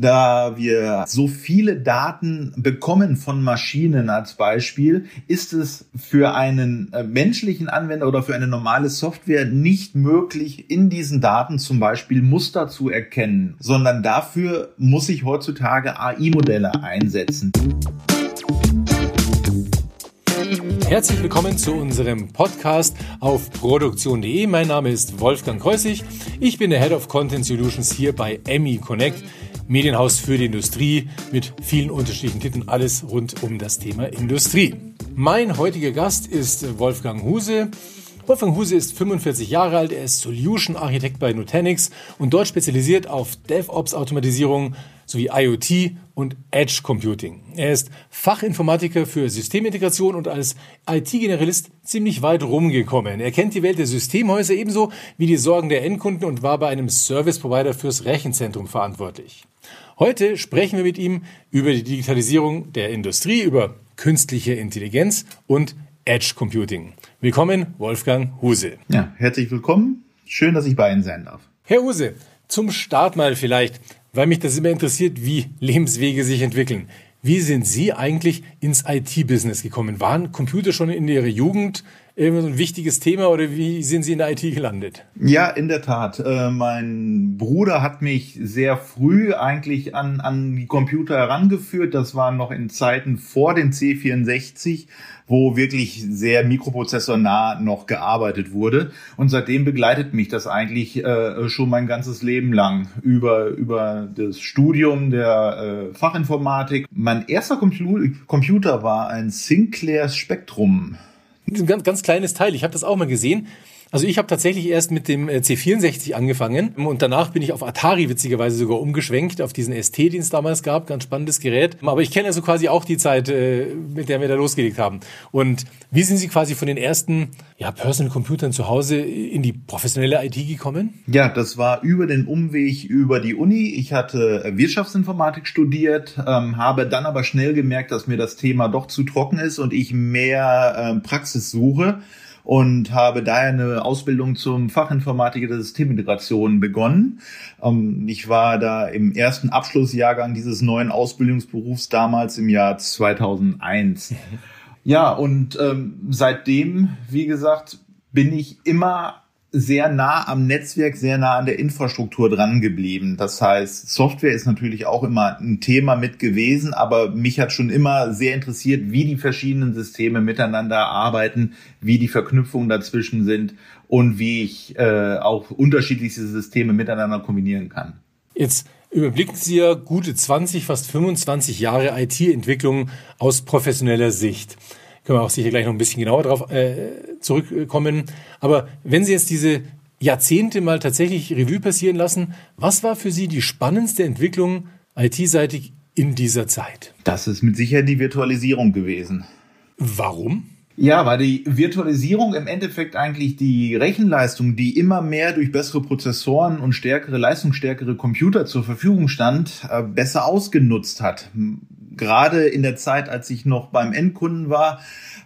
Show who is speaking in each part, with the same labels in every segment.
Speaker 1: Da wir so viele Daten bekommen von Maschinen als Beispiel, ist es für einen äh, menschlichen Anwender oder für eine normale Software nicht möglich, in diesen Daten zum Beispiel Muster zu erkennen, sondern dafür muss ich heutzutage AI-Modelle einsetzen.
Speaker 2: Herzlich willkommen zu unserem Podcast auf produktion.de. Mein Name ist Wolfgang Kreusig. Ich bin der Head of Content Solutions hier bei Emmy Connect, Medienhaus für die Industrie mit vielen unterschiedlichen Titeln, alles rund um das Thema Industrie. Mein heutiger Gast ist Wolfgang Huse. Wolfgang Huse ist 45 Jahre alt, er ist Solution Architekt bei Nutanix und dort spezialisiert auf DevOps-Automatisierung, sowie IoT und Edge Computing. Er ist Fachinformatiker für Systemintegration und als IT-Generalist ziemlich weit rumgekommen. Er kennt die Welt der Systemhäuser ebenso wie die Sorgen der Endkunden und war bei einem Service Provider fürs Rechenzentrum verantwortlich. Heute sprechen wir mit ihm über die Digitalisierung der Industrie, über künstliche Intelligenz und Edge Computing. Willkommen, Wolfgang Huse.
Speaker 1: Ja, herzlich willkommen. Schön, dass ich bei Ihnen sein darf.
Speaker 2: Herr Huse, zum Start mal vielleicht weil mich das immer interessiert, wie Lebenswege sich entwickeln. Wie sind Sie eigentlich ins IT-Business gekommen? Waren Computer schon in Ihrer Jugend irgendwie so ein wichtiges Thema oder wie sind Sie in der IT gelandet?
Speaker 1: Ja, in der Tat. Äh, mein Bruder hat mich sehr früh eigentlich an, an die Computer herangeführt. Das war noch in Zeiten vor dem C64 wo wirklich sehr mikroprozessornah noch gearbeitet wurde. Und seitdem begleitet mich das eigentlich äh, schon mein ganzes Leben lang über, über das Studium der äh, Fachinformatik. Mein erster Compu Computer war ein Sinclair Spectrum.
Speaker 2: Ein ganz, ganz kleines Teil. Ich habe das auch mal gesehen. Also ich habe tatsächlich erst mit dem äh, C64 angefangen und danach bin ich auf Atari witzigerweise sogar umgeschwenkt, auf diesen ST, den es damals gab, ganz spannendes Gerät. Aber ich kenne also quasi auch die Zeit, äh, mit der wir da losgelegt haben. Und wie sind Sie quasi von den ersten ja, Personal Computern zu Hause in die professionelle IT gekommen?
Speaker 1: Ja, das war über den Umweg über die Uni. Ich hatte Wirtschaftsinformatik studiert, ähm, habe dann aber schnell gemerkt, dass mir das Thema doch zu trocken ist und ich mehr äh, Praxis suche und habe daher eine Ausbildung zum Fachinformatiker der Systemintegration begonnen. Ähm, ich war da im ersten Abschlussjahrgang dieses neuen Ausbildungsberufs damals im Jahr 2001. Ja, und ähm, seitdem, wie gesagt, bin ich immer sehr nah am Netzwerk, sehr nah an der Infrastruktur dran geblieben. Das heißt, Software ist natürlich auch immer ein Thema mit gewesen, aber mich hat schon immer sehr interessiert, wie die verschiedenen Systeme miteinander arbeiten, wie die Verknüpfungen dazwischen sind und wie ich äh, auch unterschiedlichste Systeme miteinander kombinieren kann.
Speaker 2: Jetzt überblicken Sie ja gute 20, fast 25 Jahre IT-Entwicklung aus professioneller Sicht können wir auch sicher gleich noch ein bisschen genauer darauf äh, zurückkommen. Aber wenn Sie jetzt diese Jahrzehnte mal tatsächlich Revue passieren lassen, was war für Sie die spannendste Entwicklung IT-seitig in dieser Zeit?
Speaker 1: Das ist mit Sicherheit die Virtualisierung gewesen.
Speaker 2: Warum?
Speaker 1: Ja, weil die Virtualisierung im Endeffekt eigentlich die Rechenleistung, die immer mehr durch bessere Prozessoren und stärkere, leistungsstärkere Computer zur Verfügung stand, äh, besser ausgenutzt hat gerade in der Zeit, als ich noch beim Endkunden war,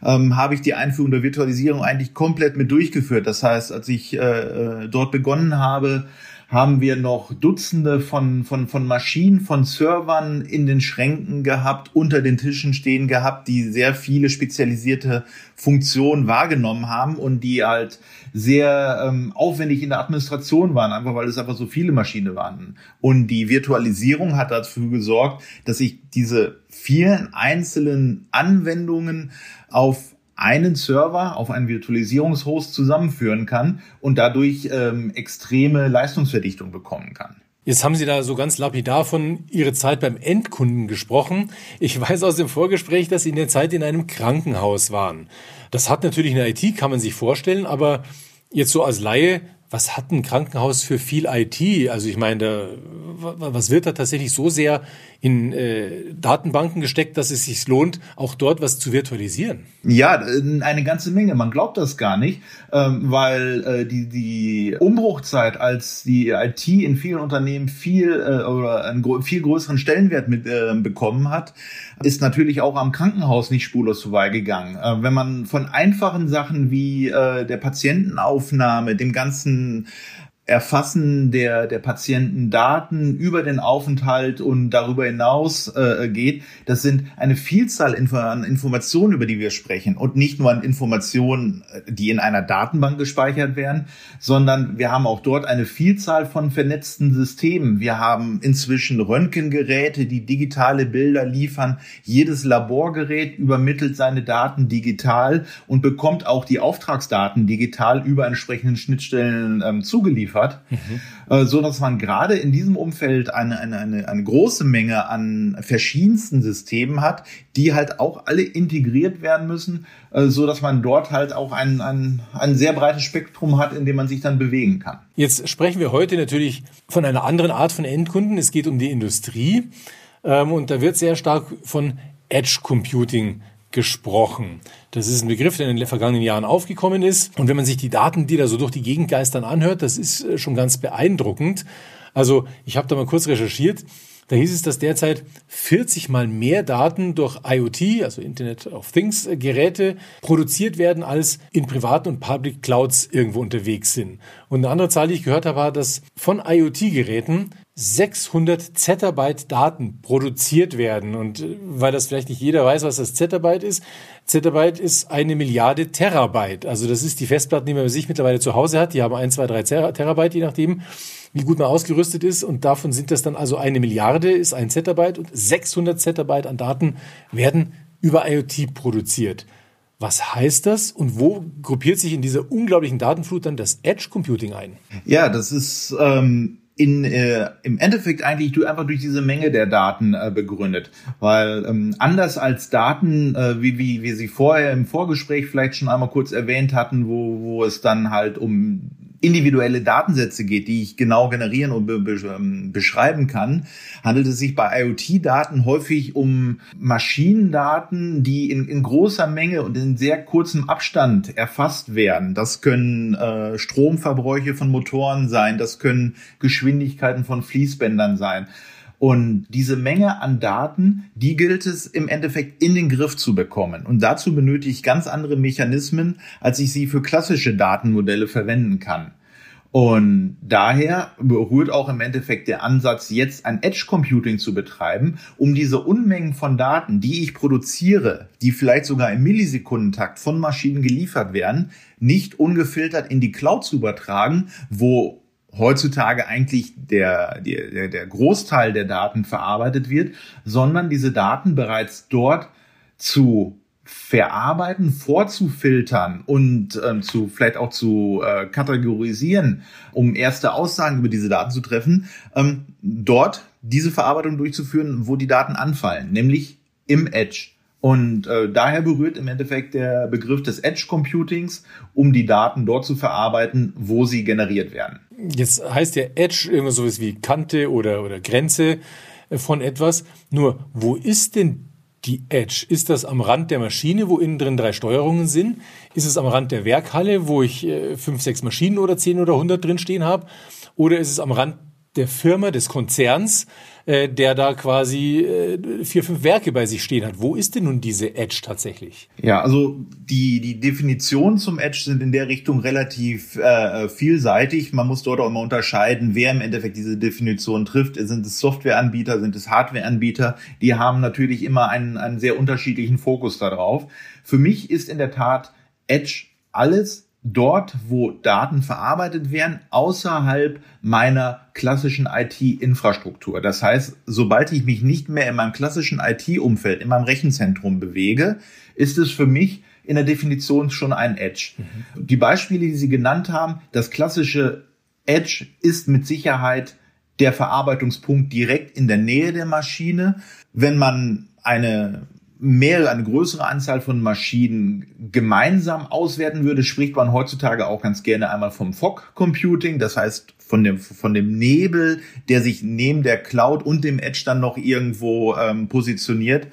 Speaker 1: ähm, habe ich die Einführung der Virtualisierung eigentlich komplett mit durchgeführt. Das heißt, als ich äh, äh dort begonnen habe, haben wir noch Dutzende von, von, von Maschinen, von Servern in den Schränken gehabt, unter den Tischen stehen gehabt, die sehr viele spezialisierte Funktionen wahrgenommen haben und die halt sehr ähm, aufwendig in der Administration waren, einfach weil es einfach so viele Maschinen waren. Und die Virtualisierung hat dafür gesorgt, dass ich diese vielen einzelnen Anwendungen auf einen Server auf einen Virtualisierungshost zusammenführen kann und dadurch ähm, extreme Leistungsverdichtung bekommen kann.
Speaker 2: Jetzt haben Sie da so ganz lapidar von Ihrer Zeit beim Endkunden gesprochen. Ich weiß aus dem Vorgespräch, dass Sie in der Zeit in einem Krankenhaus waren. Das hat natürlich eine IT, kann man sich vorstellen, aber jetzt so als Laie, was hat ein Krankenhaus für viel IT? Also ich meine, was wird da tatsächlich so sehr in äh, Datenbanken gesteckt, dass es sich lohnt, auch dort was zu virtualisieren?
Speaker 1: Ja, eine ganze Menge. Man glaubt das gar nicht, ähm, weil äh, die, die Umbruchzeit, als die IT in vielen Unternehmen viel äh, oder einen viel größeren Stellenwert mit äh, bekommen hat, ist natürlich auch am Krankenhaus nicht spurlos vorbeigegangen. Äh, wenn man von einfachen Sachen wie äh, der Patientenaufnahme, dem ganzen Erfassen der, der Patienten Daten über den Aufenthalt und darüber hinaus äh, geht. Das sind eine Vielzahl an Informationen, über die wir sprechen und nicht nur an Informationen, äh, die in einer Datenbank gespeichert werden, sondern wir haben auch dort eine Vielzahl von vernetzten Systemen. Wir haben inzwischen Röntgengeräte, die digitale Bilder liefern. Jedes Laborgerät übermittelt seine Daten digital und bekommt auch die Auftragsdaten digital über entsprechenden Schnittstellen ähm, zugeliefert geliefert, mhm. so dass man gerade in diesem Umfeld eine, eine, eine, eine große Menge an verschiedensten Systemen hat, die halt auch alle integriert werden müssen, äh, so dass man dort halt auch ein, ein, ein sehr breites Spektrum hat, in dem man sich dann bewegen kann.
Speaker 2: Jetzt sprechen wir heute natürlich von einer anderen Art von Endkunden. Es geht um die Industrie. Ähm, und da wird sehr stark von Edge Computing gesprochen. Das ist ein Begriff, der in den vergangenen Jahren aufgekommen ist. Und wenn man sich die Daten, die da so durch die Gegend geistern, anhört, das ist äh, schon ganz beeindruckend. Also ich habe da mal kurz recherchiert. Da hieß es, dass derzeit 40 mal mehr Daten durch IoT, also Internet of Things äh, Geräte, produziert werden, als in privaten und Public Clouds irgendwo unterwegs sind. Und eine andere Zahl, die ich gehört habe, war, dass von IoT-Geräten 600 Zettabyte Daten produziert werden. Und äh, weil das vielleicht nicht jeder weiß, was das Zettabyte ist, Zettabyte ist eine Milliarde Terabyte. Also das ist die Festplatten, die man sich mittlerweile zu Hause hat. Die haben ein, zwei, drei Terabyte, je nachdem, wie gut man ausgerüstet ist. Und davon sind das dann also eine Milliarde, ist ein Zettabyte und 600 Zettabyte an Daten werden über IoT produziert. Was heißt das und wo gruppiert sich in dieser unglaublichen Datenflut dann das Edge Computing ein?
Speaker 1: Ja, das ist ähm, in, äh, im Endeffekt eigentlich du einfach durch diese Menge der Daten äh, begründet. Weil ähm, anders als Daten, äh, wie, wie wir sie vorher im Vorgespräch vielleicht schon einmal kurz erwähnt hatten, wo, wo es dann halt um individuelle Datensätze geht, die ich genau generieren und be ähm, beschreiben kann, handelt es sich bei IoT-Daten häufig um Maschinendaten, die in, in, großer Menge und in sehr kurzem Abstand erfasst werden. Das können äh, Stromverbräuche von Motoren sein, das können Geschwindigkeiten von Fließbändern sein. Und diese Menge an Daten, die gilt es im Endeffekt in den Griff zu bekommen. Und dazu benötige ich ganz andere Mechanismen, als ich sie für klassische Datenmodelle verwenden kann. Und daher berührt auch im Endeffekt der Ansatz, jetzt ein Edge Computing zu betreiben, um diese Unmengen von Daten, die ich produziere, die vielleicht sogar im Millisekundentakt von Maschinen geliefert werden, nicht ungefiltert in die Cloud zu übertragen, wo heutzutage eigentlich der, der, der Großteil der Daten verarbeitet wird, sondern diese Daten bereits dort zu verarbeiten, vorzufiltern und ähm, zu vielleicht auch zu äh, kategorisieren, um erste Aussagen über diese Daten zu treffen, ähm, dort diese Verarbeitung durchzuführen, wo die Daten anfallen, nämlich im Edge. Und äh, daher berührt im Endeffekt der Begriff des Edge Computings, um die Daten dort zu verarbeiten, wo sie generiert werden.
Speaker 2: Jetzt heißt ja Edge irgendwas sowas wie Kante oder, oder Grenze von etwas. Nur, wo ist denn die Edge? Ist das am Rand der Maschine, wo innen drin drei Steuerungen sind? Ist es am Rand der Werkhalle, wo ich äh, fünf, sechs Maschinen oder zehn oder hundert drin stehen habe? Oder ist es am Rand der Firma, des Konzerns, äh, der da quasi äh, vier, fünf Werke bei sich stehen hat. Wo ist denn nun diese Edge tatsächlich?
Speaker 1: Ja, also die, die Definitionen zum Edge sind in der Richtung relativ äh, vielseitig. Man muss dort auch immer unterscheiden, wer im Endeffekt diese Definition trifft. Sind es Softwareanbieter, sind es Hardwareanbieter? Die haben natürlich immer einen, einen sehr unterschiedlichen Fokus darauf. Für mich ist in der Tat Edge alles, dort, wo Daten verarbeitet werden, außerhalb meiner klassischen IT-Infrastruktur. Das heißt, sobald ich mich nicht mehr in meinem klassischen IT-Umfeld, in meinem Rechenzentrum bewege, ist es für mich in der Definition schon ein Edge. Mhm. Die Beispiele, die Sie genannt haben, das klassische Edge ist mit Sicherheit der Verarbeitungspunkt direkt in der Nähe der Maschine. Wenn man eine mehrere, eine größere Anzahl von Maschinen gemeinsam auswerten würde, spricht man heutzutage auch ganz gerne einmal vom Fog Computing, das heißt von dem, von dem Nebel, der sich neben der Cloud und dem Edge dann noch irgendwo ähm, positioniert.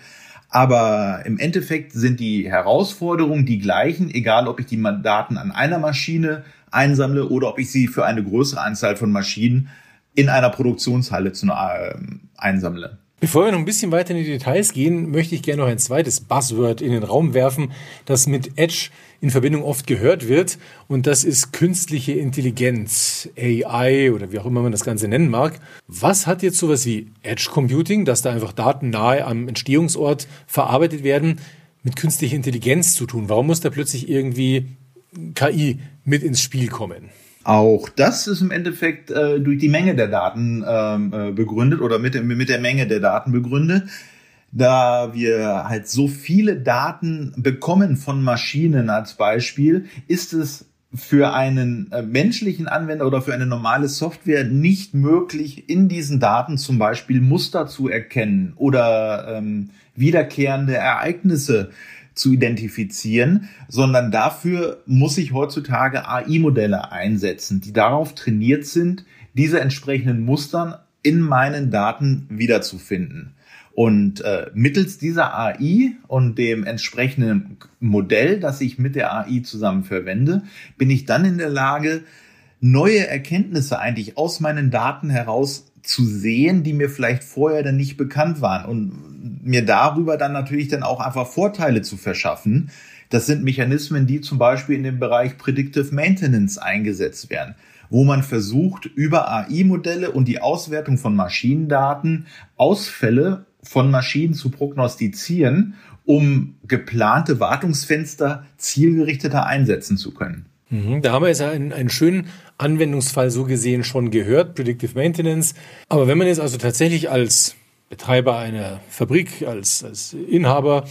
Speaker 1: Aber im Endeffekt sind die Herausforderungen die gleichen, egal ob ich die Daten an einer Maschine einsammle oder ob ich sie für eine größere Anzahl von Maschinen in einer Produktionshalle zu, äh, einsammle.
Speaker 2: Bevor wir noch ein bisschen weiter in die Details gehen, möchte ich gerne noch ein zweites Buzzword in den Raum werfen, das mit Edge in Verbindung oft gehört wird. Und das ist künstliche Intelligenz, AI oder wie auch immer man das Ganze nennen mag. Was hat jetzt sowas wie Edge Computing, dass da einfach Daten nahe am Entstehungsort verarbeitet werden, mit künstlicher Intelligenz zu tun? Warum muss da plötzlich irgendwie KI mit ins Spiel kommen?
Speaker 1: Auch das ist im Endeffekt äh, durch die Menge der Daten ähm, äh, begründet oder mit, mit der Menge der Daten begründet. Da wir halt so viele Daten bekommen von Maschinen als Beispiel, ist es für einen äh, menschlichen Anwender oder für eine normale Software nicht möglich, in diesen Daten zum Beispiel Muster zu erkennen oder ähm, wiederkehrende Ereignisse zu identifizieren, sondern dafür muss ich heutzutage AI-Modelle einsetzen, die darauf trainiert sind, diese entsprechenden Mustern in meinen Daten wiederzufinden. Und äh, mittels dieser AI und dem entsprechenden Modell, das ich mit der AI zusammen verwende, bin ich dann in der Lage, neue Erkenntnisse eigentlich aus meinen Daten heraus zu sehen, die mir vielleicht vorher dann nicht bekannt waren und mir darüber dann natürlich dann auch einfach Vorteile zu verschaffen. Das sind Mechanismen, die zum Beispiel in dem Bereich Predictive Maintenance eingesetzt werden, wo man versucht, über AI-Modelle und die Auswertung von Maschinendaten Ausfälle von Maschinen zu prognostizieren, um geplante Wartungsfenster zielgerichteter einsetzen zu können.
Speaker 2: Mhm, da haben wir jetzt einen, einen schönen Anwendungsfall so gesehen schon gehört, Predictive Maintenance. Aber wenn man jetzt also tatsächlich als Betreiber einer Fabrik, als, als Inhaber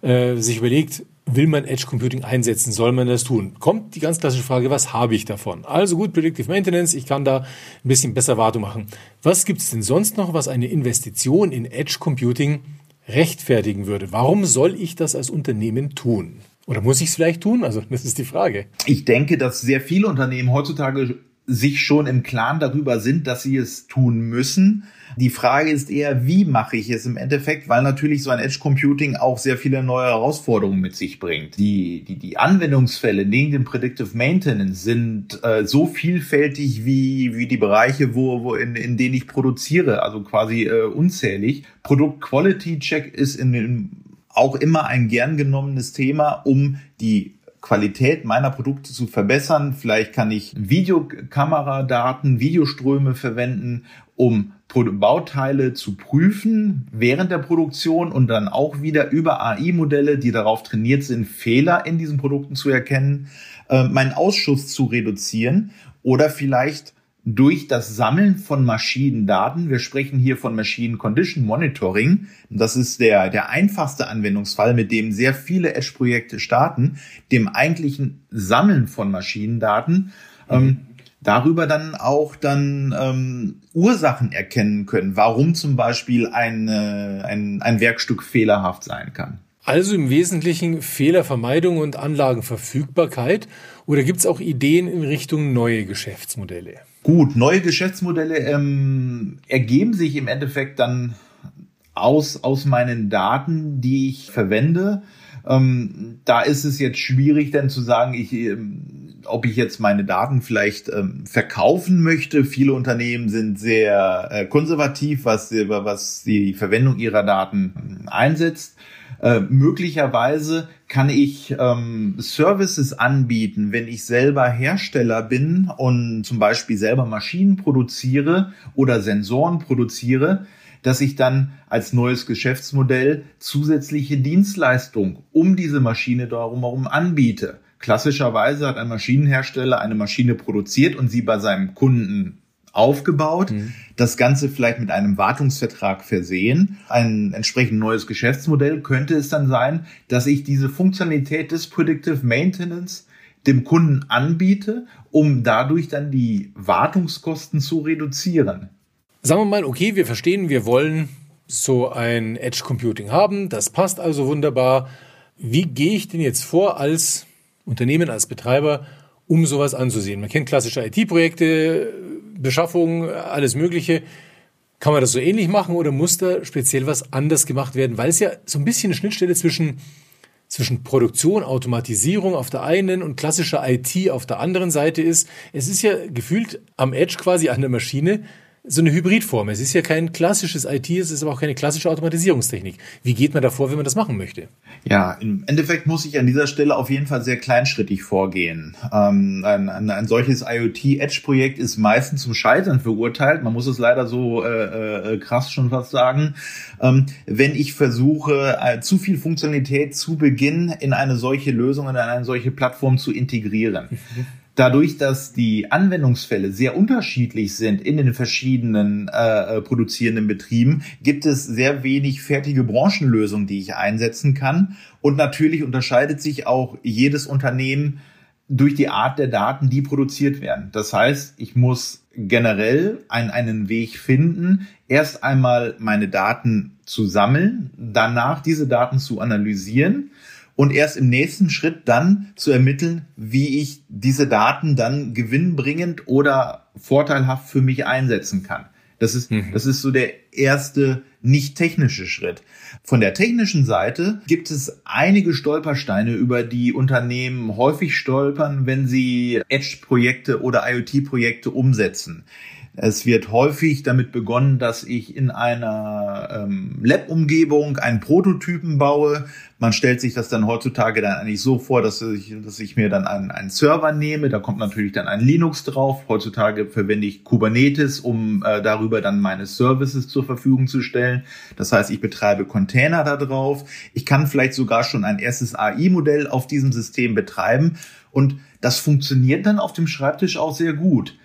Speaker 2: äh, sich überlegt, will man Edge Computing einsetzen, soll man das tun? Kommt die ganz klassische Frage, was habe ich davon? Also gut, Predictive Maintenance, ich kann da ein bisschen besser Wartung machen. Was gibt es denn sonst noch, was eine Investition in Edge Computing rechtfertigen würde? Warum soll ich das als Unternehmen tun? Oder muss ich es vielleicht tun? Also, das ist die Frage.
Speaker 1: Ich denke, dass sehr viele Unternehmen heutzutage sich schon im Klaren darüber sind, dass sie es tun müssen. Die Frage ist eher, wie mache ich es im Endeffekt, weil natürlich so ein Edge Computing auch sehr viele neue Herausforderungen mit sich bringt. Die, die, die Anwendungsfälle neben dem Predictive Maintenance sind äh, so vielfältig wie, wie die Bereiche, wo, wo in, in denen ich produziere, also quasi äh, unzählig. Produkt Quality Check ist in, in auch immer ein gern genommenes Thema, um die Qualität meiner Produkte zu verbessern. Vielleicht kann ich Videokameradaten, Videoströme verwenden, um Bauteile zu prüfen während der Produktion und dann auch wieder über AI-Modelle, die darauf trainiert sind, Fehler in diesen Produkten zu erkennen, äh, meinen Ausschuss zu reduzieren oder vielleicht durch das Sammeln von Maschinendaten. Wir sprechen hier von Machine Condition Monitoring. Das ist der, der einfachste Anwendungsfall, mit dem sehr viele Edge-Projekte starten, dem eigentlichen Sammeln von Maschinendaten. Mhm. Ähm, darüber dann auch dann ähm, Ursachen erkennen können, warum zum Beispiel ein, äh, ein, ein Werkstück fehlerhaft sein kann.
Speaker 2: Also im Wesentlichen Fehlervermeidung und Anlagenverfügbarkeit oder gibt es auch Ideen in Richtung neue Geschäftsmodelle?
Speaker 1: Gut, neue Geschäftsmodelle ähm, ergeben sich im Endeffekt dann aus, aus meinen Daten, die ich verwende. Ähm, da ist es jetzt schwierig, dann zu sagen, ich, ähm, ob ich jetzt meine Daten vielleicht ähm, verkaufen möchte. Viele Unternehmen sind sehr äh, konservativ, was, was die Verwendung ihrer Daten einsetzt. Äh, möglicherweise kann ich ähm, Services anbieten, wenn ich selber Hersteller bin und zum Beispiel selber Maschinen produziere oder Sensoren produziere, dass ich dann als neues Geschäftsmodell zusätzliche Dienstleistung um diese Maschine darum herum anbiete. Klassischerweise hat ein Maschinenhersteller eine Maschine produziert und sie bei seinem Kunden aufgebaut, mhm. das Ganze vielleicht mit einem Wartungsvertrag versehen. Ein entsprechend neues Geschäftsmodell könnte es dann sein, dass ich diese Funktionalität des Predictive Maintenance dem Kunden anbiete, um dadurch dann die Wartungskosten zu reduzieren.
Speaker 2: Sagen wir mal, okay, wir verstehen, wir wollen so ein Edge Computing haben, das passt also wunderbar. Wie gehe ich denn jetzt vor als Unternehmen, als Betreiber, um sowas anzusehen? Man kennt klassische IT-Projekte, Beschaffung, alles Mögliche. Kann man das so ähnlich machen oder muss da speziell was anders gemacht werden? Weil es ja so ein bisschen eine Schnittstelle zwischen, zwischen Produktion, Automatisierung auf der einen und klassischer IT auf der anderen Seite ist. Es ist ja gefühlt am Edge quasi an der Maschine so eine Hybridform. Es ist ja kein klassisches IT, es ist aber auch keine klassische Automatisierungstechnik. Wie geht man davor, wenn man das machen möchte?
Speaker 1: Ja, im Endeffekt muss ich an dieser Stelle auf jeden Fall sehr kleinschrittig vorgehen. Ähm, ein, ein, ein, solches IoT-Edge-Projekt ist meistens zum Scheitern verurteilt. Man muss es leider so äh, äh, krass schon fast sagen. Ähm, wenn ich versuche, äh, zu viel Funktionalität zu Beginn in eine solche Lösung, in eine solche Plattform zu integrieren. Dadurch, dass die Anwendungsfälle sehr unterschiedlich sind in den verschiedenen äh, äh, produzierenden Betrieben, gibt es sehr wenig fertige Branchenlösungen, die ich einsetzen kann. Und natürlich unterscheidet sich auch jedes Unternehmen durch die Art der Daten, die produziert werden. Das heißt, ich muss generell einen, einen Weg finden, erst einmal meine Daten zu sammeln, danach diese Daten zu analysieren und erst im nächsten Schritt dann zu ermitteln, wie ich diese Daten dann gewinnbringend oder vorteilhaft für mich einsetzen kann. Das ist, mhm. das ist so der erste nicht technische Schritt. Von der technischen Seite gibt es einige Stolpersteine, über die Unternehmen häufig stolpern, wenn sie Edge-Projekte oder IoT-Projekte umsetzen. Es wird häufig damit begonnen, dass ich in einer ähm, Lab-Umgebung einen Prototypen baue. Man stellt sich das dann heutzutage dann eigentlich so vor, dass ich, dass ich mir dann einen, einen Server nehme. Da kommt natürlich dann ein Linux drauf. Heutzutage verwende ich Kubernetes, um äh, darüber dann meine Services zur Verfügung zu stellen. Das heißt, ich betreibe Container da drauf. Ich kann vielleicht sogar schon ein erstes AI-Modell auf diesem System betreiben. Und das funktioniert dann auf dem Schreibtisch auch sehr gut.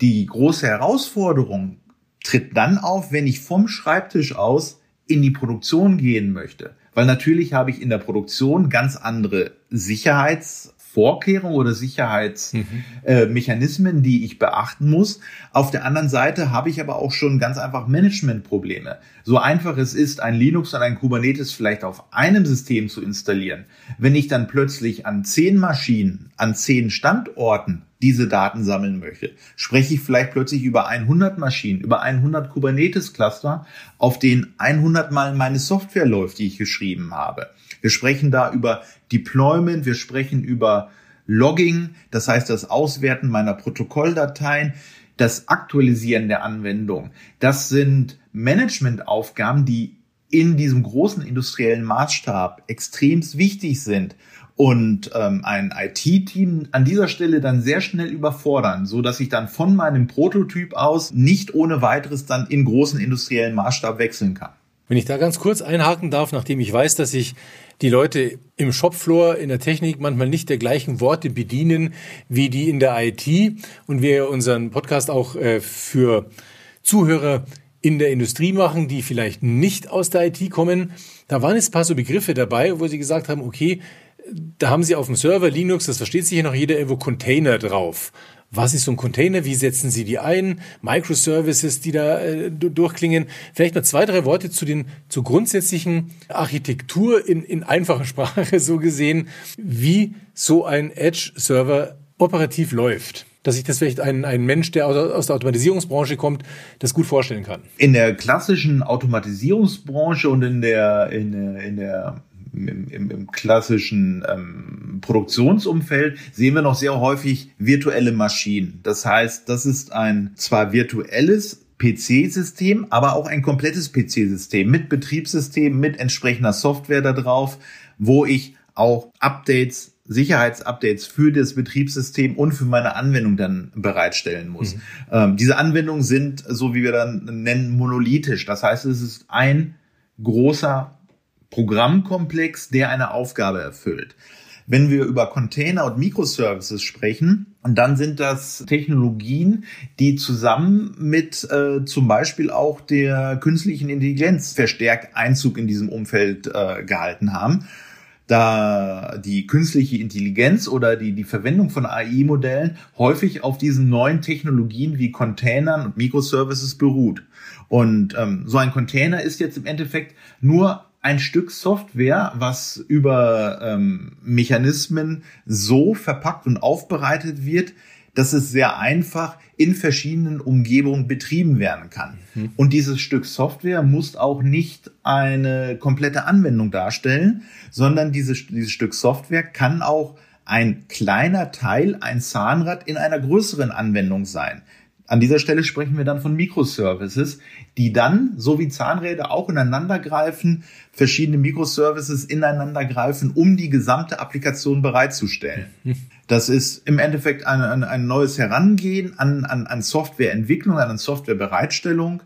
Speaker 1: Die große Herausforderung tritt dann auf, wenn ich vom Schreibtisch aus in die Produktion gehen möchte. Weil natürlich habe ich in der Produktion ganz andere Sicherheits- Vorkehrungen oder Sicherheitsmechanismen, mhm. äh, die ich beachten muss. Auf der anderen Seite habe ich aber auch schon ganz einfach Managementprobleme. So einfach es ist, ein Linux und ein Kubernetes vielleicht auf einem System zu installieren. Wenn ich dann plötzlich an zehn Maschinen, an zehn Standorten diese Daten sammeln möchte, spreche ich vielleicht plötzlich über 100 Maschinen, über 100 Kubernetes-Cluster, auf denen 100 mal meine Software läuft, die ich geschrieben habe. Wir sprechen da über Deployment, wir sprechen über Logging, das heißt das Auswerten meiner Protokolldateien, das Aktualisieren der Anwendung. Das sind Managementaufgaben, die in diesem großen industriellen Maßstab extremst wichtig sind und ähm, ein IT-Team an dieser Stelle dann sehr schnell überfordern, so dass ich dann von meinem Prototyp aus nicht ohne weiteres dann in großen industriellen Maßstab wechseln kann.
Speaker 2: Wenn ich da ganz kurz einhaken darf, nachdem ich weiß, dass ich die Leute im Shopfloor in der Technik manchmal nicht der gleichen Worte bedienen wie die in der IT und wir unseren Podcast auch äh, für Zuhörer in der Industrie machen, die vielleicht nicht aus der IT kommen. Da waren jetzt ein paar so Begriffe dabei, wo sie gesagt haben, okay, da haben sie auf dem Server Linux, das versteht sich ja noch jeder, irgendwo Container drauf. Was ist so ein Container? Wie setzen Sie die ein? Microservices, die da äh, durchklingen. Vielleicht mal zwei, drei Worte zu den zur grundsätzlichen Architektur in, in einfacher Sprache so gesehen, wie so ein Edge-Server operativ läuft dass sich das vielleicht ein, ein Mensch, der aus der Automatisierungsbranche kommt, das gut vorstellen kann.
Speaker 1: In der klassischen Automatisierungsbranche und in der, in in der im, im, im klassischen ähm, Produktionsumfeld sehen wir noch sehr häufig virtuelle Maschinen. Das heißt, das ist ein zwar virtuelles PC-System, aber auch ein komplettes PC-System mit Betriebssystem, mit entsprechender Software da drauf, wo ich auch Updates Sicherheitsupdates für das Betriebssystem und für meine Anwendung dann bereitstellen muss. Mhm. Ähm, diese Anwendungen sind, so wie wir dann nennen, monolithisch. Das heißt, es ist ein großer Programmkomplex, der eine Aufgabe erfüllt. Wenn wir über Container und Microservices sprechen, dann sind das Technologien, die zusammen mit äh, zum Beispiel auch der künstlichen Intelligenz verstärkt Einzug in diesem Umfeld äh, gehalten haben da die künstliche Intelligenz oder die, die Verwendung von AI-Modellen häufig auf diesen neuen Technologien wie Containern und Microservices beruht. Und ähm, so ein Container ist jetzt im Endeffekt nur ein Stück Software, was über ähm, Mechanismen so verpackt und aufbereitet wird, dass es sehr einfach in verschiedenen Umgebungen betrieben werden kann. Mhm. Und dieses Stück Software muss auch nicht eine komplette Anwendung darstellen, sondern dieses, dieses Stück Software kann auch ein kleiner Teil, ein Zahnrad in einer größeren Anwendung sein. An dieser Stelle sprechen wir dann von Microservices, die dann, so wie Zahnräder, auch ineinander greifen, verschiedene Microservices ineinander greifen, um die gesamte Applikation bereitzustellen. Das ist im Endeffekt ein, ein, ein neues Herangehen an, an, an Softwareentwicklung, an Softwarebereitstellung.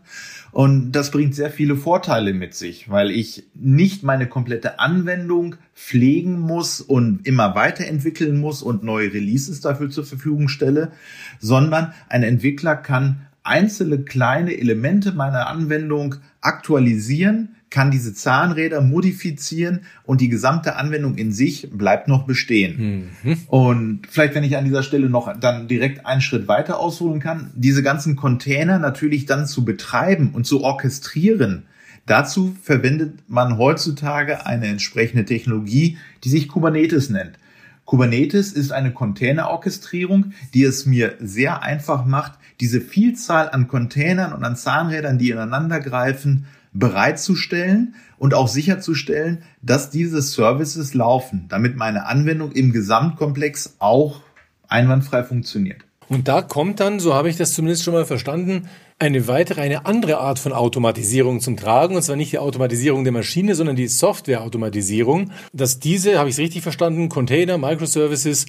Speaker 1: Und das bringt sehr viele Vorteile mit sich, weil ich nicht meine komplette Anwendung pflegen muss und immer weiterentwickeln muss und neue Releases dafür zur Verfügung stelle, sondern ein Entwickler kann einzelne kleine Elemente meiner Anwendung aktualisieren, kann diese Zahnräder modifizieren und die gesamte Anwendung in sich bleibt noch bestehen. Mhm. Und vielleicht, wenn ich an dieser Stelle noch dann direkt einen Schritt weiter ausholen kann, diese ganzen Container natürlich dann zu betreiben und zu orchestrieren, dazu verwendet man heutzutage eine entsprechende Technologie, die sich Kubernetes nennt. Kubernetes ist eine Containerorchestrierung, die es mir sehr einfach macht, diese Vielzahl an Containern und an Zahnrädern, die ineinander greifen, bereitzustellen und auch sicherzustellen, dass diese Services laufen, damit meine Anwendung im Gesamtkomplex auch einwandfrei funktioniert.
Speaker 2: Und da kommt dann, so habe ich das zumindest schon mal verstanden, eine weitere, eine andere Art von Automatisierung zum Tragen, und zwar nicht die Automatisierung der Maschine, sondern die Softwareautomatisierung, dass diese, habe ich es richtig verstanden, Container, Microservices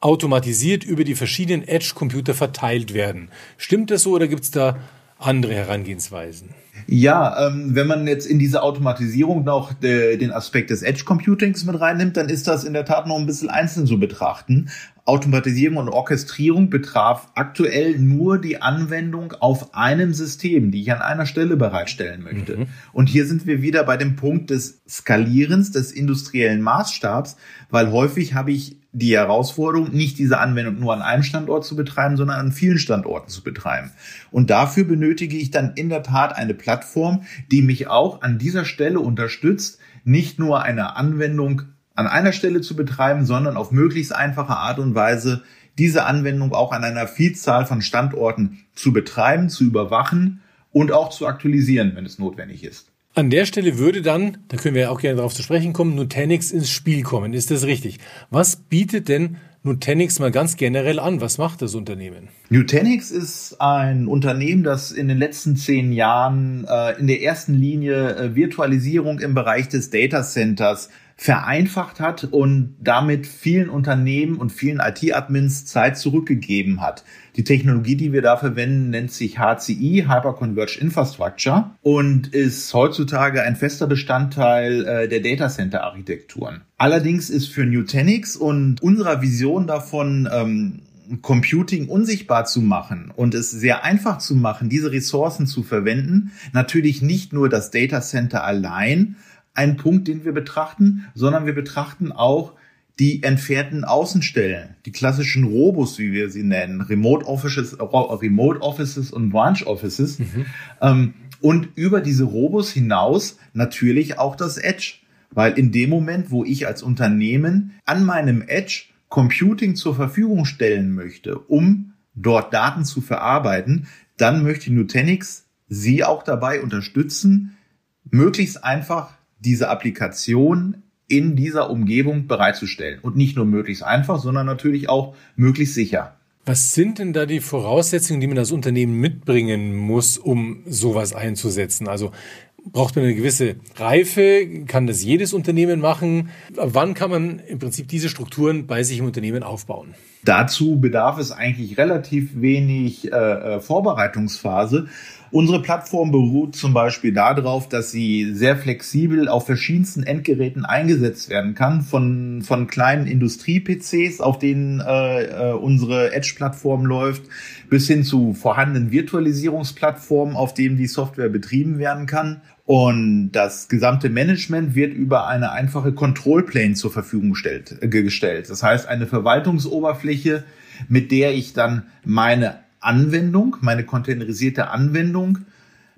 Speaker 2: automatisiert über die verschiedenen Edge-Computer verteilt werden. Stimmt das so oder gibt es da andere Herangehensweisen?
Speaker 1: Ja, ähm, wenn man jetzt in diese Automatisierung noch de, den Aspekt des Edge Computings mit reinnimmt, dann ist das in der Tat noch ein bisschen einzeln zu betrachten. Automatisierung und Orchestrierung betraf aktuell nur die Anwendung auf einem System, die ich an einer Stelle bereitstellen möchte. Mhm. Und hier sind wir wieder bei dem Punkt des Skalierens, des industriellen Maßstabs, weil häufig habe ich die Herausforderung, nicht diese Anwendung nur an einem Standort zu betreiben, sondern an vielen Standorten zu betreiben. Und dafür benötige ich dann in der Tat eine Plattform, die mich auch an dieser Stelle unterstützt, nicht nur eine Anwendung an einer Stelle zu betreiben, sondern auf möglichst einfache Art und Weise diese Anwendung auch an einer Vielzahl von Standorten zu betreiben, zu überwachen und auch zu aktualisieren, wenn es notwendig ist.
Speaker 2: An der Stelle würde dann, da können wir ja auch gerne darauf zu sprechen kommen, Nutanix ins Spiel kommen. Ist das richtig? Was bietet denn Nutanix mal ganz generell an? Was macht das Unternehmen?
Speaker 1: Nutanix ist ein Unternehmen, das in den letzten zehn Jahren äh, in der ersten Linie äh, Virtualisierung im Bereich des Data Centers vereinfacht hat und damit vielen Unternehmen und vielen IT-Admins Zeit zurückgegeben hat. Die Technologie, die wir da verwenden, nennt sich HCI, Hyperconverged Infrastructure, und ist heutzutage ein fester Bestandteil äh, der Data Center Architekturen. Allerdings ist für Nutanix und unserer Vision davon, ähm, Computing unsichtbar zu machen und es sehr einfach zu machen, diese Ressourcen zu verwenden, natürlich nicht nur das Data Center allein, ein Punkt, den wir betrachten, sondern wir betrachten auch die entfernten Außenstellen, die klassischen Robos, wie wir sie nennen, Remote Offices, Remote Offices und Branch Offices. Mhm. Ähm, und über diese Robos hinaus natürlich auch das Edge. Weil in dem Moment, wo ich als Unternehmen an meinem Edge Computing zur Verfügung stellen möchte, um dort Daten zu verarbeiten, dann möchte Nutanix Sie auch dabei unterstützen, möglichst einfach diese Applikation in dieser Umgebung bereitzustellen. Und nicht nur möglichst einfach, sondern natürlich auch möglichst sicher.
Speaker 2: Was sind denn da die Voraussetzungen, die man als Unternehmen mitbringen muss, um sowas einzusetzen? Also braucht man eine gewisse Reife? Kann das jedes Unternehmen machen? Wann kann man im Prinzip diese Strukturen bei sich im Unternehmen aufbauen?
Speaker 1: Dazu bedarf es eigentlich relativ wenig äh, äh Vorbereitungsphase. Unsere Plattform beruht zum Beispiel darauf, dass sie sehr flexibel auf verschiedensten Endgeräten eingesetzt werden kann, von, von kleinen Industrie-PCs, auf denen äh, äh, unsere Edge-Plattform läuft, bis hin zu vorhandenen Virtualisierungsplattformen, auf denen die Software betrieben werden kann. Und das gesamte Management wird über eine einfache Control Plane zur Verfügung gestellt. Äh, gestellt. Das heißt, eine Verwaltungsoberfläche, mit der ich dann meine Anwendung, meine containerisierte Anwendung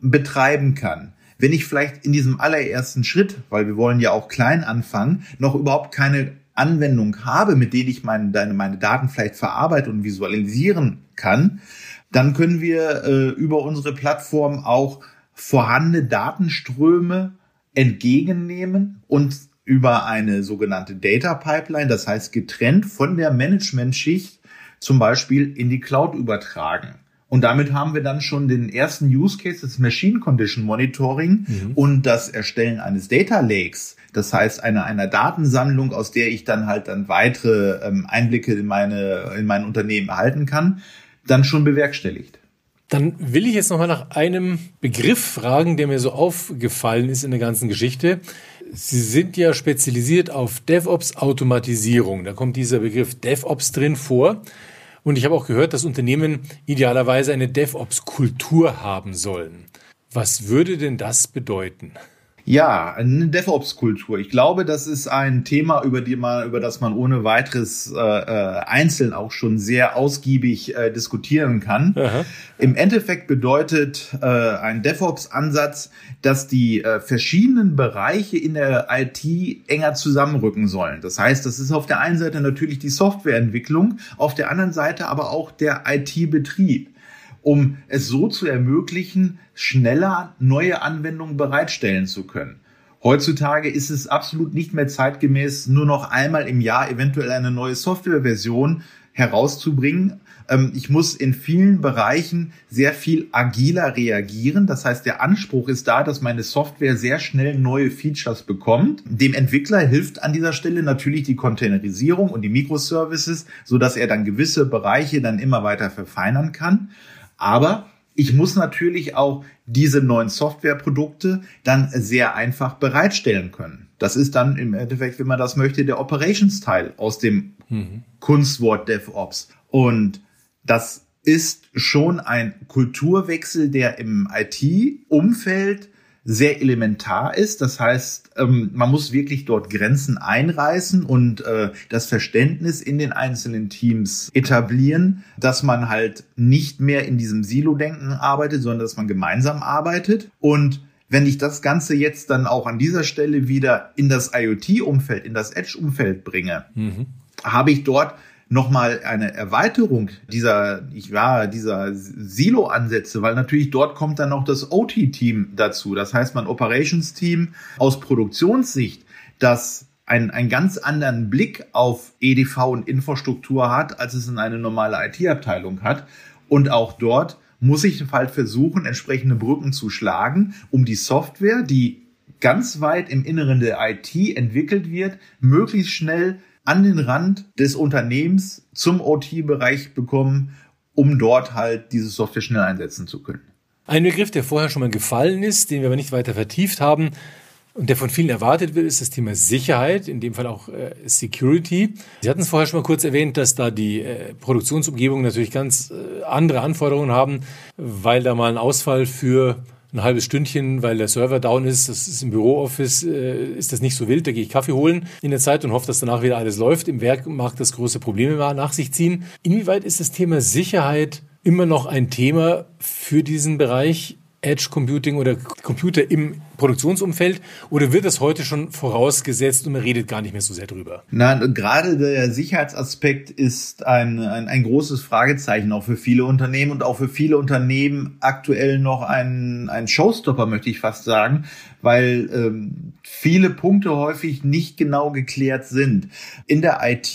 Speaker 1: betreiben kann. Wenn ich vielleicht in diesem allerersten Schritt, weil wir wollen ja auch klein anfangen, noch überhaupt keine Anwendung habe, mit denen ich meine, meine Daten vielleicht verarbeiten und visualisieren kann, dann können wir äh, über unsere Plattform auch vorhandene Datenströme entgegennehmen und über eine sogenannte Data Pipeline, das heißt getrennt von der Management-Schicht, zum Beispiel in die Cloud übertragen. Und damit haben wir dann schon den ersten Use Case, das Machine Condition Monitoring mhm. und das Erstellen eines Data Lakes. Das heißt, einer, einer Datensammlung, aus der ich dann halt dann weitere ähm, Einblicke in meine, in mein Unternehmen erhalten kann, dann schon bewerkstelligt.
Speaker 2: Dann will ich jetzt nochmal nach einem Begriff fragen, der mir so aufgefallen ist in der ganzen Geschichte. Sie sind ja spezialisiert auf DevOps-Automatisierung. Da kommt dieser Begriff DevOps drin vor. Und ich habe auch gehört, dass Unternehmen idealerweise eine DevOps-Kultur haben sollen. Was würde denn das bedeuten?
Speaker 1: Ja, eine DevOps-Kultur. Ich glaube, das ist ein Thema, über, die man, über das man ohne weiteres äh, äh, einzeln auch schon sehr ausgiebig äh, diskutieren kann. Aha. Im Endeffekt bedeutet äh, ein DevOps-Ansatz, dass die äh, verschiedenen Bereiche in der IT enger zusammenrücken sollen. Das heißt, das ist auf der einen Seite natürlich die Softwareentwicklung, auf der anderen Seite aber auch der IT-Betrieb um es so zu ermöglichen, schneller neue Anwendungen bereitstellen zu können. Heutzutage ist es absolut nicht mehr zeitgemäß, nur noch einmal im Jahr eventuell eine neue Softwareversion herauszubringen. Ähm, ich muss in vielen Bereichen sehr viel agiler reagieren. Das heißt, der Anspruch ist da, dass meine Software sehr schnell neue Features bekommt. Dem Entwickler hilft an dieser Stelle natürlich die Containerisierung und die Microservices, so dass er dann gewisse Bereiche dann immer weiter verfeinern kann. Aber ich muss natürlich auch diese neuen Softwareprodukte dann sehr einfach bereitstellen können. Das ist dann im Endeffekt, wenn man das möchte, der Operations-Teil aus dem mhm. Kunstwort DevOps. Und das ist schon ein Kulturwechsel, der im IT-Umfeld sehr elementar ist. Das heißt, ähm, man muss wirklich dort Grenzen einreißen und äh, das Verständnis in den einzelnen Teams etablieren, dass man halt nicht mehr in diesem Silo-Denken arbeitet, sondern dass man gemeinsam arbeitet. Und wenn ich das Ganze jetzt dann auch an dieser Stelle wieder in das IoT-Umfeld, in das Edge-Umfeld bringe, mhm. habe ich dort nochmal eine Erweiterung dieser, ich war, dieser Silo-Ansätze, weil natürlich dort kommt dann noch das OT-Team dazu. Das heißt, mein Operations-Team aus Produktionssicht, das einen, einen ganz anderen Blick auf EDV und Infrastruktur hat, als es in eine normale IT-Abteilung hat. Und auch dort muss ich halt versuchen, entsprechende Brücken zu schlagen, um die Software, die ganz weit im Inneren der IT entwickelt wird, möglichst schnell an den Rand des Unternehmens zum OT-Bereich bekommen, um dort halt diese Software schnell einsetzen zu können.
Speaker 2: Ein Begriff, der vorher schon mal gefallen ist, den wir aber nicht weiter vertieft haben und der von vielen erwartet wird, ist das Thema Sicherheit, in dem Fall auch äh, Security. Sie hatten es vorher schon mal kurz erwähnt, dass da die äh, Produktionsumgebungen natürlich ganz äh, andere Anforderungen haben, weil da mal ein Ausfall für ein halbes Stündchen, weil der Server down ist. Das ist im Bürooffice, äh, ist das nicht so wild. Da gehe ich Kaffee holen in der Zeit und hoffe, dass danach wieder alles läuft. Im Werk mag das große Probleme nach sich ziehen. Inwieweit ist das Thema Sicherheit immer noch ein Thema für diesen Bereich? Edge Computing oder Computer im Produktionsumfeld oder wird das heute schon vorausgesetzt und man redet gar nicht mehr so sehr drüber?
Speaker 1: Nein, gerade der Sicherheitsaspekt ist ein, ein, ein großes Fragezeichen auch für viele Unternehmen und auch für viele Unternehmen aktuell noch ein, ein Showstopper, möchte ich fast sagen, weil ähm, viele Punkte häufig nicht genau geklärt sind. In der IT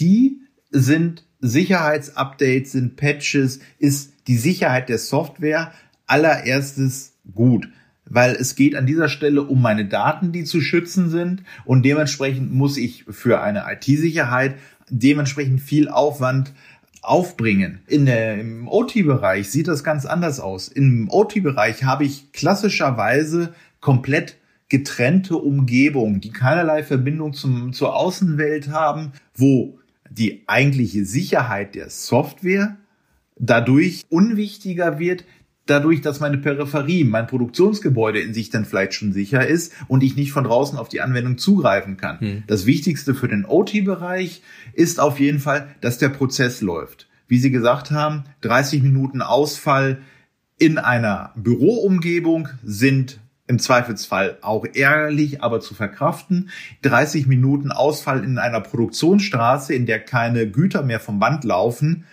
Speaker 1: sind Sicherheitsupdates, sind Patches, ist die Sicherheit der Software allererstes gut, weil es geht an dieser Stelle um meine Daten, die zu schützen sind und dementsprechend muss ich für eine IT-Sicherheit dementsprechend viel Aufwand aufbringen. In der, Im OT-Bereich sieht das ganz anders aus. Im OT-Bereich habe ich klassischerweise komplett getrennte Umgebungen, die keinerlei Verbindung zum, zur Außenwelt haben, wo die eigentliche Sicherheit der Software dadurch unwichtiger wird, dadurch, dass meine Peripherie, mein Produktionsgebäude in sich dann vielleicht schon sicher ist und ich nicht von draußen auf die Anwendung zugreifen kann. Hm. Das Wichtigste für den OT-Bereich ist auf jeden Fall, dass der Prozess läuft. Wie Sie gesagt haben, 30 Minuten Ausfall in einer Büroumgebung sind im Zweifelsfall auch ärgerlich, aber zu verkraften. 30 Minuten Ausfall in einer Produktionsstraße, in der keine Güter mehr vom Band laufen,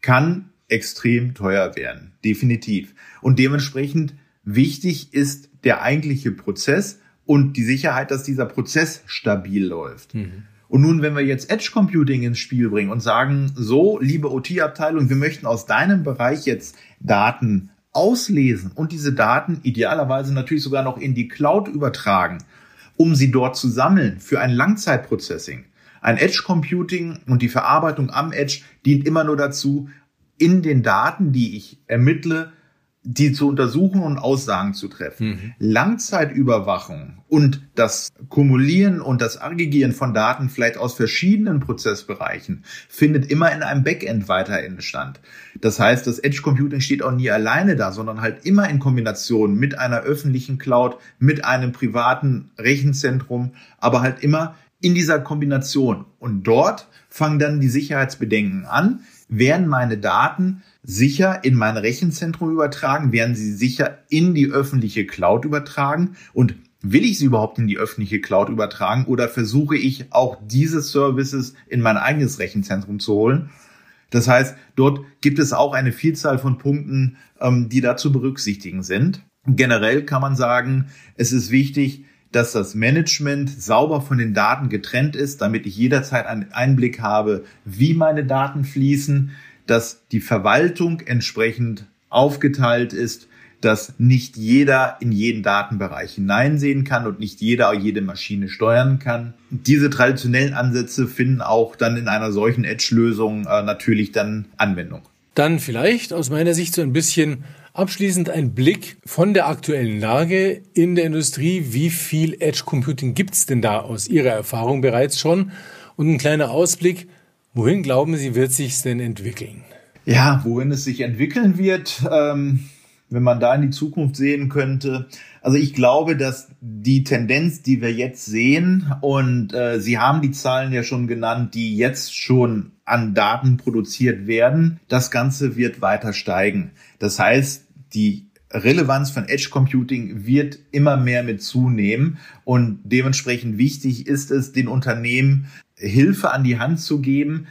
Speaker 1: kann extrem teuer werden. Definitiv. Und dementsprechend wichtig ist der eigentliche Prozess und die Sicherheit, dass dieser Prozess stabil läuft. Mhm. Und nun, wenn wir jetzt Edge Computing ins Spiel bringen und sagen, so, liebe OT-Abteilung, wir möchten aus deinem Bereich jetzt Daten auslesen und diese Daten idealerweise natürlich sogar noch in die Cloud übertragen, um sie dort zu sammeln für ein Langzeitprocessing. Ein Edge Computing und die Verarbeitung am Edge dient immer nur dazu, in den Daten, die ich ermittle, die zu untersuchen und Aussagen zu treffen. Mhm. Langzeitüberwachung und das Kumulieren und das Aggregieren von Daten vielleicht aus verschiedenen Prozessbereichen findet immer in einem Backend weiterhin stand. Das heißt, das Edge Computing steht auch nie alleine da, sondern halt immer in Kombination mit einer öffentlichen Cloud, mit einem privaten Rechenzentrum, aber halt immer in dieser Kombination. Und dort fangen dann die Sicherheitsbedenken an. Werden meine Daten sicher in mein Rechenzentrum übertragen? Werden sie sicher in die öffentliche Cloud übertragen? Und will ich sie überhaupt in die öffentliche Cloud übertragen oder versuche ich auch diese Services in mein eigenes Rechenzentrum zu holen? Das heißt, dort gibt es auch eine Vielzahl von Punkten, ähm, die da zu berücksichtigen sind. Generell kann man sagen, es ist wichtig, dass das Management sauber von den Daten getrennt ist, damit ich jederzeit einen Einblick habe, wie meine Daten fließen, dass die Verwaltung entsprechend aufgeteilt ist, dass nicht jeder in jeden Datenbereich hineinsehen kann und nicht jeder jede Maschine steuern kann. Diese traditionellen Ansätze finden auch dann in einer solchen Edge-Lösung äh, natürlich dann Anwendung.
Speaker 2: Dann vielleicht aus meiner Sicht so ein bisschen abschließend ein Blick von der aktuellen Lage in der Industrie. Wie viel Edge Computing gibt es denn da aus Ihrer Erfahrung bereits schon? Und ein kleiner Ausblick, Wohin glauben Sie, wird sich denn entwickeln?
Speaker 1: Ja, wohin es sich entwickeln wird, ähm, wenn man da in die Zukunft sehen könnte. Also ich glaube, dass die Tendenz, die wir jetzt sehen, und äh, Sie haben die Zahlen ja schon genannt, die jetzt schon an Daten produziert werden, das Ganze wird weiter steigen. Das heißt, die Relevanz von Edge Computing wird immer mehr mit zunehmen und dementsprechend wichtig ist es, den Unternehmen Hilfe an die Hand zu geben,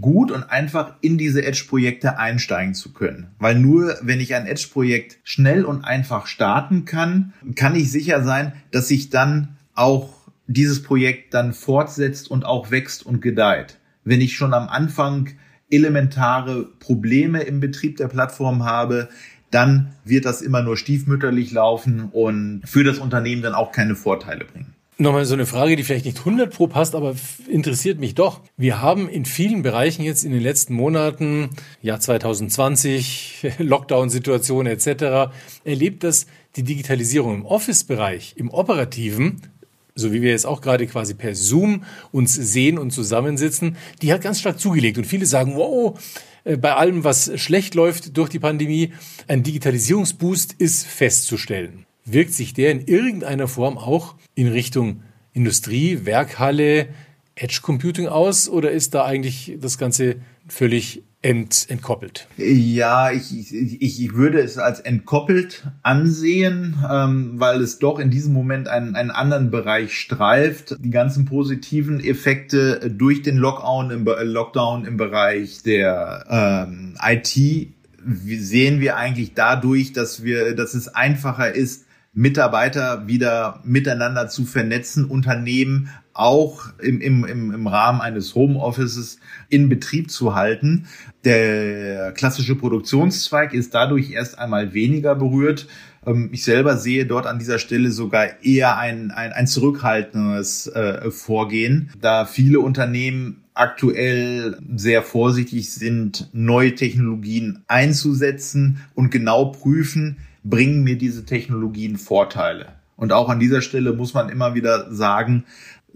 Speaker 1: gut und einfach in diese Edge-Projekte einsteigen zu können. Weil nur wenn ich ein Edge-Projekt schnell und einfach starten kann, kann ich sicher sein, dass sich dann auch dieses Projekt dann fortsetzt und auch wächst und gedeiht. Wenn ich schon am Anfang elementare Probleme im Betrieb der Plattform habe, dann wird das immer nur stiefmütterlich laufen und für das Unternehmen dann auch keine Vorteile bringen.
Speaker 2: Nochmal so eine Frage, die vielleicht nicht 100 pro passt, aber interessiert mich doch. Wir haben in vielen Bereichen jetzt in den letzten Monaten, Jahr 2020, Lockdown-Situation etc., erlebt, dass die Digitalisierung im Office-Bereich, im Operativen, so wie wir jetzt auch gerade quasi per Zoom uns sehen und zusammensitzen, die hat ganz stark zugelegt. Und viele sagen, wow, äh, bei allem, was schlecht läuft durch die Pandemie, ein Digitalisierungsboost ist festzustellen wirkt sich der in irgendeiner Form auch in Richtung Industrie, Werkhalle, Edge Computing aus oder ist da eigentlich das Ganze völlig ent, entkoppelt?
Speaker 1: Ja, ich, ich, ich würde es als entkoppelt ansehen, ähm, weil es doch in diesem Moment einen, einen anderen Bereich streift. Die ganzen positiven Effekte durch den Lockdown im, Lockdown im Bereich der ähm, IT sehen wir eigentlich dadurch, dass wir, dass es einfacher ist, Mitarbeiter wieder miteinander zu vernetzen, Unternehmen auch im, im, im, Rahmen eines Homeoffices in Betrieb zu halten. Der klassische Produktionszweig ist dadurch erst einmal weniger berührt. Ähm, ich selber sehe dort an dieser Stelle sogar eher ein, ein, ein zurückhaltendes äh, Vorgehen, da viele Unternehmen aktuell sehr vorsichtig sind, neue Technologien einzusetzen und genau prüfen, bringen mir diese Technologien Vorteile. Und auch an dieser Stelle muss man immer wieder sagen,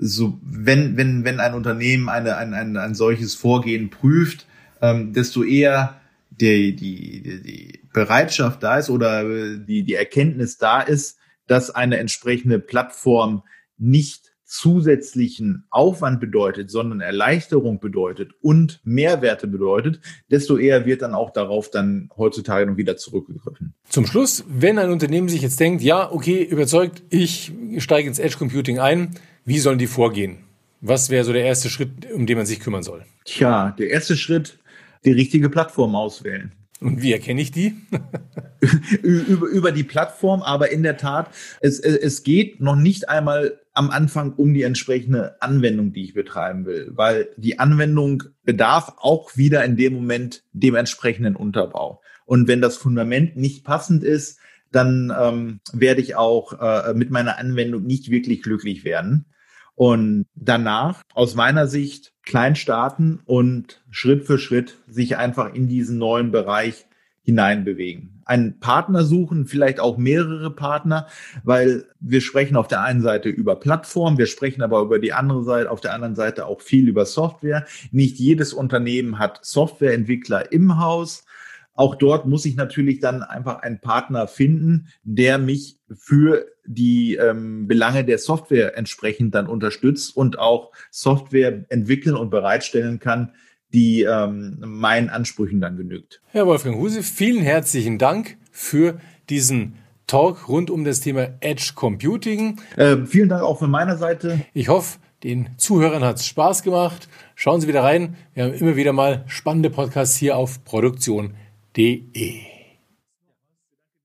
Speaker 1: so wenn, wenn, wenn ein Unternehmen eine, ein, ein, ein solches Vorgehen prüft, ähm, desto eher die, die, die Bereitschaft da ist oder die, die Erkenntnis da ist, dass eine entsprechende Plattform nicht zusätzlichen Aufwand bedeutet, sondern Erleichterung bedeutet und Mehrwerte bedeutet, desto eher wird dann auch darauf dann heutzutage noch wieder zurückgegriffen.
Speaker 2: Zum Schluss, wenn ein Unternehmen sich jetzt denkt, ja, okay, überzeugt, ich steige ins Edge Computing ein, wie sollen die vorgehen? Was wäre so der erste Schritt, um den man sich kümmern soll?
Speaker 1: Tja, der erste Schritt, die richtige Plattform auswählen.
Speaker 2: Und wie erkenne ich die?
Speaker 1: über, über die Plattform, aber in der Tat, es, es geht noch nicht einmal am Anfang um die entsprechende Anwendung, die ich betreiben will, weil die Anwendung bedarf auch wieder in dem Moment dem entsprechenden Unterbau. Und wenn das Fundament nicht passend ist, dann ähm, werde ich auch äh, mit meiner Anwendung nicht wirklich glücklich werden. Und danach, aus meiner Sicht, klein starten und Schritt für Schritt sich einfach in diesen neuen Bereich hineinbewegen. Einen Partner suchen, vielleicht auch mehrere Partner, weil wir sprechen auf der einen Seite über Plattformen, wir sprechen aber über die andere Seite, auf der anderen Seite auch viel über Software. Nicht jedes Unternehmen hat Softwareentwickler im Haus. Auch dort muss ich natürlich dann einfach einen Partner finden, der mich für die ähm, Belange der Software entsprechend dann unterstützt und auch Software entwickeln und bereitstellen kann, die ähm, meinen Ansprüchen dann genügt.
Speaker 2: Herr Wolfgang Huse, vielen herzlichen Dank für diesen Talk rund um das Thema Edge Computing.
Speaker 1: Äh, vielen Dank auch von meiner Seite.
Speaker 2: Ich hoffe, den Zuhörern hat es Spaß gemacht. Schauen Sie wieder rein. Wir haben immer wieder mal spannende Podcasts hier auf produktion.de.